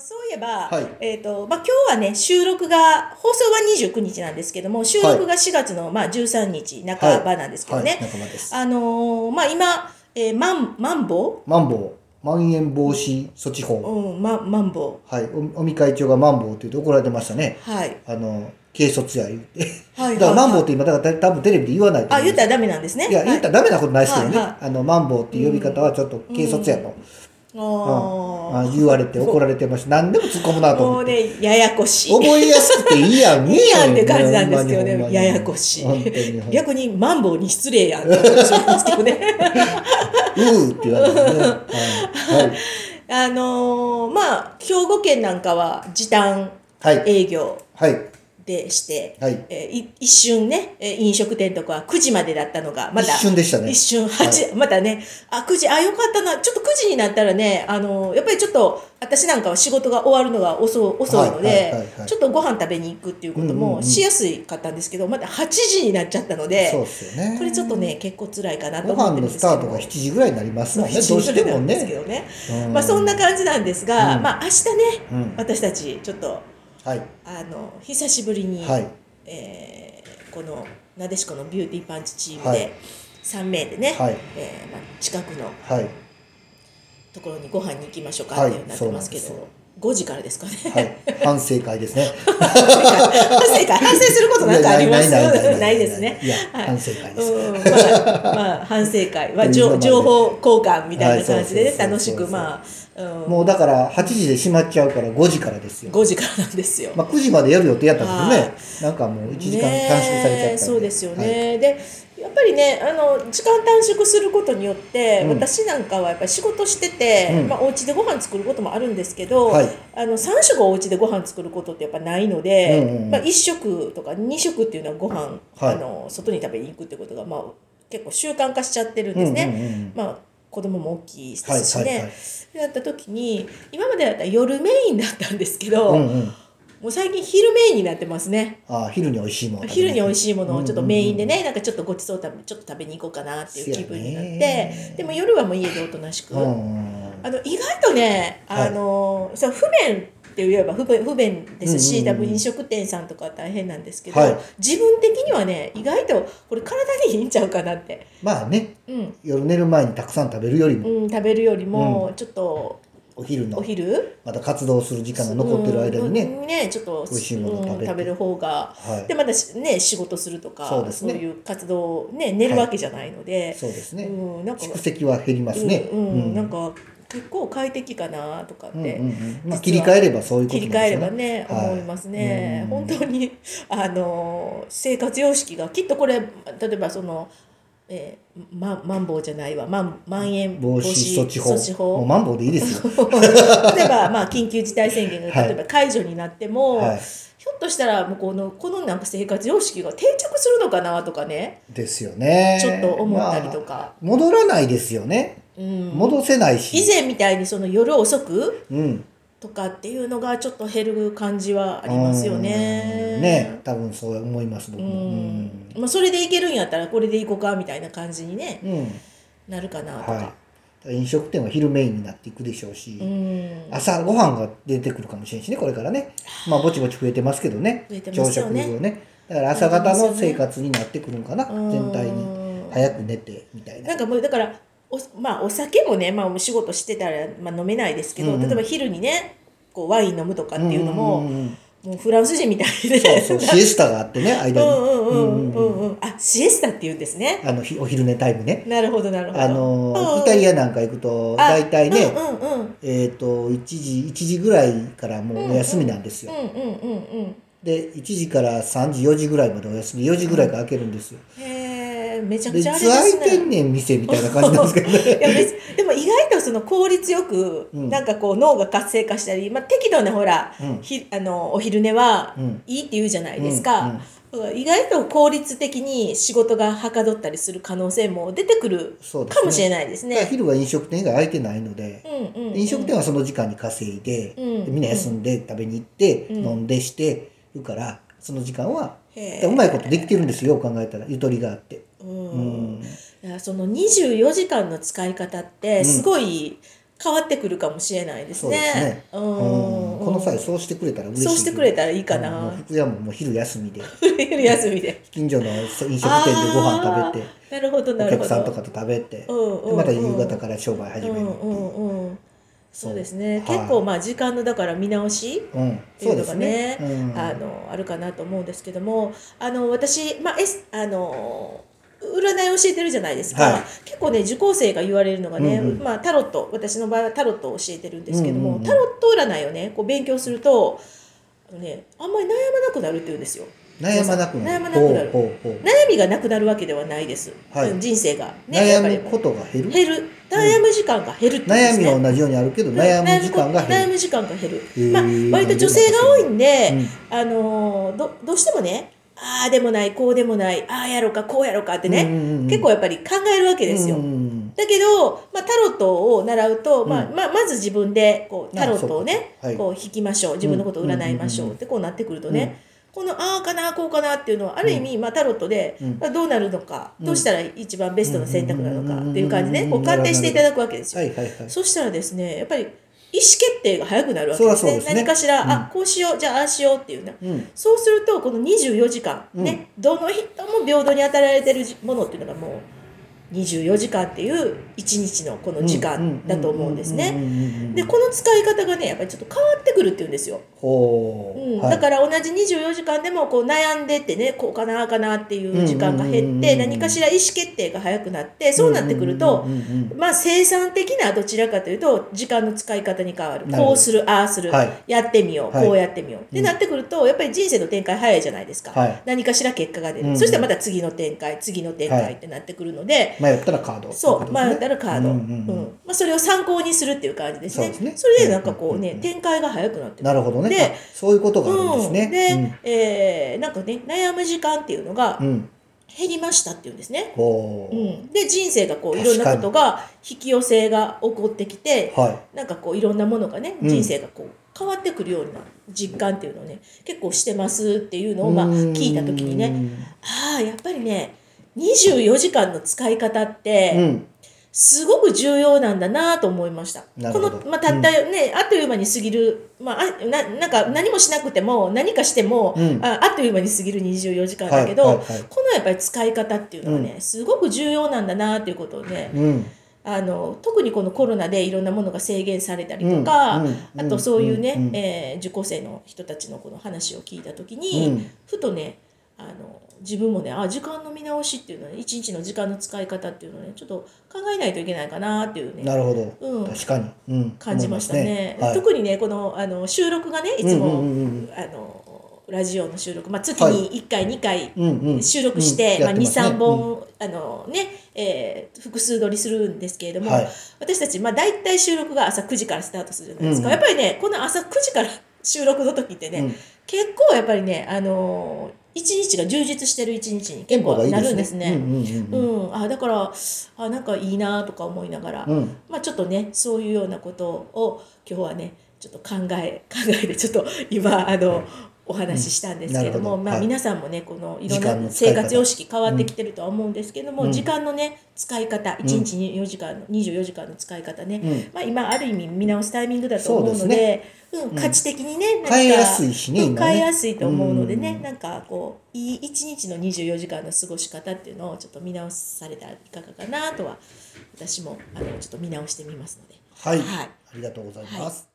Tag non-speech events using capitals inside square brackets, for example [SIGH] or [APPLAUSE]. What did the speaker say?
そういえば、はいえっ、と、まあ、今日はね、収録が、放送は29日なんですけども、収録が4月の、まあ、13日半ばなんですけどね。はい、仲間です。あのーまあ、今、えー、マン、マンボマンボウ、まん延防止措置法。ウうん、ま、マンボはい、お尾身会長がマンボウって言って怒られてましたね。ウ。はい。あの、軽率や言って。はいだからマンボウっはいて今、だから多分テレビで言わないとあ、言ったらダメなんですね。いや、言ったらダメなことないですけどね。はいはいあの、マンボウっていう呼び方はちょっと軽率やと。ああー言われて怒られてました。何でも突っ込むなともう思って。ね、ややこしい。覚えやすくていいやんね。[LAUGHS] いいやんって感じなんですけどね、ややこしい。逆にマンボウに失礼やんって思まいますけどね。うーって言われてね。はい。はい。[LAUGHS] あのーまあ、兵庫県なんかは時短はい。営業はい。でして、はい。えーい一瞬ね、えー飲食店とかは9時までだったのが、また一瞬でしたね。一瞬8、またね、あ、9時、あ、よかったな、ちょっと9時になったらね、あのーやっぱりちょっと、私なんかは仕事が終わるのが遅遅いのはいはいではいはい、ちょっとご飯食べに行くっていうこともしやすいかったんですけど、また8時になっちゃったので、そうですよね。これちょっとね、結構辛いかなとご思ってるすけども。スタートが7時ぐらいになりますもんね。7どうしてもね。まあそんな感じなんですが、うん。まあ明日ね、うん。私たちちょっとはい。あの久しぶりに、はい。えーこのなでしこのビューティーパンチチームで、はい3名でね、はいえーまあ、近くのはい。ところにご飯に行きましょうかはいっていうなってますけど、5時からですかね。はい。反省会ですね。反省会。反省することなんかあります？ないですね。いや、はい。反省会です。うん。まあ、まあ、反省会。は情情報交換みたいな感じで楽しくまあ、うん、もうだから8時で閉まっちゃうから5時からですよ。5時からなんですよ。まあ9時までやる予定やったけどはね、なんかもう1時間短縮されちゃったそうですよね、でやっぱりねあの時間短縮することによって、うん。私なんかはやっぱり仕事してて、うん。まあ、お家でご飯作ることもあるんですけど、はい。あの3食お家でご飯作ることってやっぱないので、うんうんうん。まあ、1食とか2食っていうのはご飯、はい。あの外に食べに行くってことが、まあ、結構習慣化しちゃってるんですね。うんうんうんまあ子供も大きいですしね。はいはいはい。でやった時に今までだったら夜メインだったんですけど、うんうん。もう最近昼メインになってますね。ああ、昼に美味しいもの昼るに美味しいものをちょっとメインでね、なんかちょっとごちそう食べちょっと食べに行こうかなっていう気分になってね。でも夜はもう家でおとなしく、あの意外とねあの、そう不便って言えば不便不便ですし、多分飲食店さんとかは大変なんですけど、はい。自分的にはね意外とこれ体にいいんちゃうかなって、まあね、うん。夜寝る前にたくさん食べるよりも、うん、食べるよりもちょっとお昼のお昼？また活動する時間が残ってる間にね、うんねちょっと美味しいものを食べ食べる方がはい。でまたしね仕事するとかそうですね。いう活動ね寝るわけじゃないので、そうですね、うん、なんか蓄積は減りますね。うんうんうん。なんか結構快適かなとかって、うんうんうん。まあ、切り替えればそういうことですより替えればね、はい。思いますね、うん。本当にあの生活様式がきっとこれ例えばその、えー、まマンボウじゃないわまんまん延防止措置法措置法もうマンボウでいいですよ。[LAUGHS] 例えば、まあ、緊急事態宣言がはい例えば解除になっても、はいひょっとしたらもうこのこのなんか生活様式が定着するのかなとかねですよね。ちょっと思ったりとまあか、戻らないですよね。うん、戻せないし。以前みたいにその夜遅くうん。とかっていうのがちょっと減る感じはありますよね。うんね、多分そう思います僕うも。まあ、それでいけるんやったらこれでいこうかみたいな感じにねうん。なるかなとか。はい。飲食店は昼メインになっていくでしょうし、うん朝ごはんが出てくるかもしれんしねこれからね。まあぼちぼち増えてますけどね。増えてますよね朝食をね。だから朝方の生活になってくるのかな、うん全体に早く寝てみたいな。なんかもうだからお,、まあ、お酒もね、まあ、お仕事してたら、まあ、飲めないですけど、うんうん。例えば昼にねこうワイン飲むとかっていうのも、んんんもうフランス人みたいでそうそう。シエスタがあってね [LAUGHS] 間に、うんうんうんうんうん。うんうんあシエスタって言うんですね。あのひお昼寝タイムね。なるほどなるほど。あのうんイタリアなんか行くとあ大体ね、うんうんうん。えっ、と1時1時ぐらいからもうお休みなんですよ。うんうんうんうんで1時から3時4時ぐらいまでお休み4時ぐらいから開けるんですよ。へえめちゃくちゃあれですね開いてんねん店みたいな感じなんですけど [LAUGHS] いね。でも意外とその効率よく、うん。なんかこう脳が活性化したり、まあ、適度なほら、うん。ひあのお昼寝はうん。いいって言うじゃないですか、意外と効率的に仕事がはかどったりする可能性も出てくるかもしれないですだからね。昼は飲食店以外空いてないので、うんうんうん。飲食店はその時間に稼いで,、うんでみんな休んで食べに行って、うん。飲んでしてるからその時間はうまいことできてるんですよ考えたら。ゆとりがあって。うん。うん。その24時間の使い方ってすごい変わってくるかもしれないですね。そうですね。うん。の際そうしてくれたら嬉しい。そうしてくれたらいいかな。福山ももう昼休みで。昼休みで。近所の飲食店でご飯食べてなるほどなおるほど。客さんとかと食べて、うんうんうん。でまた夕方から商売始める、う。んうんうん。そうですね、はい。結構まあ時間のだから見直しうん。っていうのがそうですね。ね、うん。あのあるかなと思うんですけどもあの私、まあ、S あの占いを教えてるじゃないですか、はい。結構ね受講生が言われるのがね、うんうん。まあ、タロット私の場合はタロットを教えてるんですけども、うんうんうん。タロット占いをねこう勉強するとあの、ね、あんまり悩まなくなるって言うんですよ。悩まなくなる。悩みがなくなるわけではないです、はい。うん人生が、ね、悩むことが減る。減る。悩む時間が減るって言うんですね。悩みは同じようにあるけど悩む時間が減る。悩む時間が減る。ー。まあ割と女性が多いんで、うん。あのーどどうしてもねああでもないこうでもないああやろうかこうやろうかってね、結構やっぱり考えるわけですよ、だけど、まあ、タロットを習うと、まあうん。まあ、まず自分でこうあタロットをねこう引きましょう自分のことを占いましょうってこうなってくるとね、このああかなこうかなっていうのはある意味、まあ、タロットで、うん。まあ、どうなるのか、ん。どうしたら一番ベストな選択なのかっていう感じでうんねこう鑑定していただくわけですよ。そしたらですねやっぱり意思決定が早くなるわけですね。すね。何かしら、うん。あこうしようじゃあああしようっていうね、うん。そうするとこの24時間、うん。ねどの人も平等に与えられてるものっていうのがもう24時間っていう一日のこの時間だと思うんですね。でこの使い方がねやっぱりちょっと変わってくるっていうんですよ。う、んだから同じ24時間でもこう悩んでってねこうかなあかなっていう時間が減って何かしら意思決定が早くなってそうなってくるとまあ生産的などちらかというと時間の使い方に変わるこうするああする、やってみよう、こうやってみようってなってくるとやっぱり人生の展開早いじゃないですか、何かしら結果が出る、そしたらまた次の展開次の展開ってなってくるので、迷ったらカード。そう、迷ったらカード、ううんんうん。うん。まあ、それを参考にするっていう感じですね。そうですね。それでなんかこうね、うんうん展開が早くなってなるほどね。であそういうことがあるんですね。うん、で、えーなんかね悩む時間っていうのが減りましたっていうんですね。ほう、うん、で人生がこういろんなことが引き寄せが起こってきてはなんかこういろんなものがねうん。人生がこう変わってくるような実感っていうのをね結構してますっていうのをまあうん。聞いた時にねああやっぱりね24時間の使い方って、うん。すごく重要なんだなと思いました。この、まあ、たったね、あっという間に過ぎる、まあ、あななんか何もしなくても何かしても、うん。ああっという間に過ぎる24時間だけど、はいはいはいこのやっぱり使い方っていうのはね、すごく重要なんだなっていうことをね、うん。あの特にこのコロナでいろんなものが制限されたりとか、うん。うん。あとそういうね、うん。えー受講生の人たちのこの話を聞いた時に、うん。ふとねあの自分もねあ時間の見直しっていうのはね一日の時間の使い方っていうのをねちょっと考えないといけないかなっていうねなるほど、うん。確かに、うん、感じましたね。思います特にねこのあの収録がねいつも、うんうんうんうん。あのラジオの収録、まあ、月はい。に1回、2回うんうん。収録して、まあ、うん。やってますね。23本、あのねえー複数撮りするんですけれども、はい。私たち、まあ、大体収録が朝9時からスタートするじゃないですか、うんやっぱりねこの朝9時から収録の時ってね、うん。結構やっぱりねあの一日が充実してる一日に結構なるんですね。うんあだからあなんかいいなとか思いながら、うん。まあ、ちょっとねそういうようなことを今日はねちょっと考え考えてちょっと今あのお話ししたんですけれども、まあ、うんど。はい。皆さんもねこのいろんな生活様式変わってきてるとは思うんですけども、うん。時間のね使い方1日に4時間の24時間の使い方ね、うん。まあ、今ある意味見直すタイミングだと思うのでですうん、価値的にねなんか変えやすいしね変えやすいと思うのでね、うん。なんかこういい一日の24時間の過ごし方っていうのをちょっと見直されたらいかがかなとは私もあのちょっと見直してみますので。はい、はい。ありがとうございます、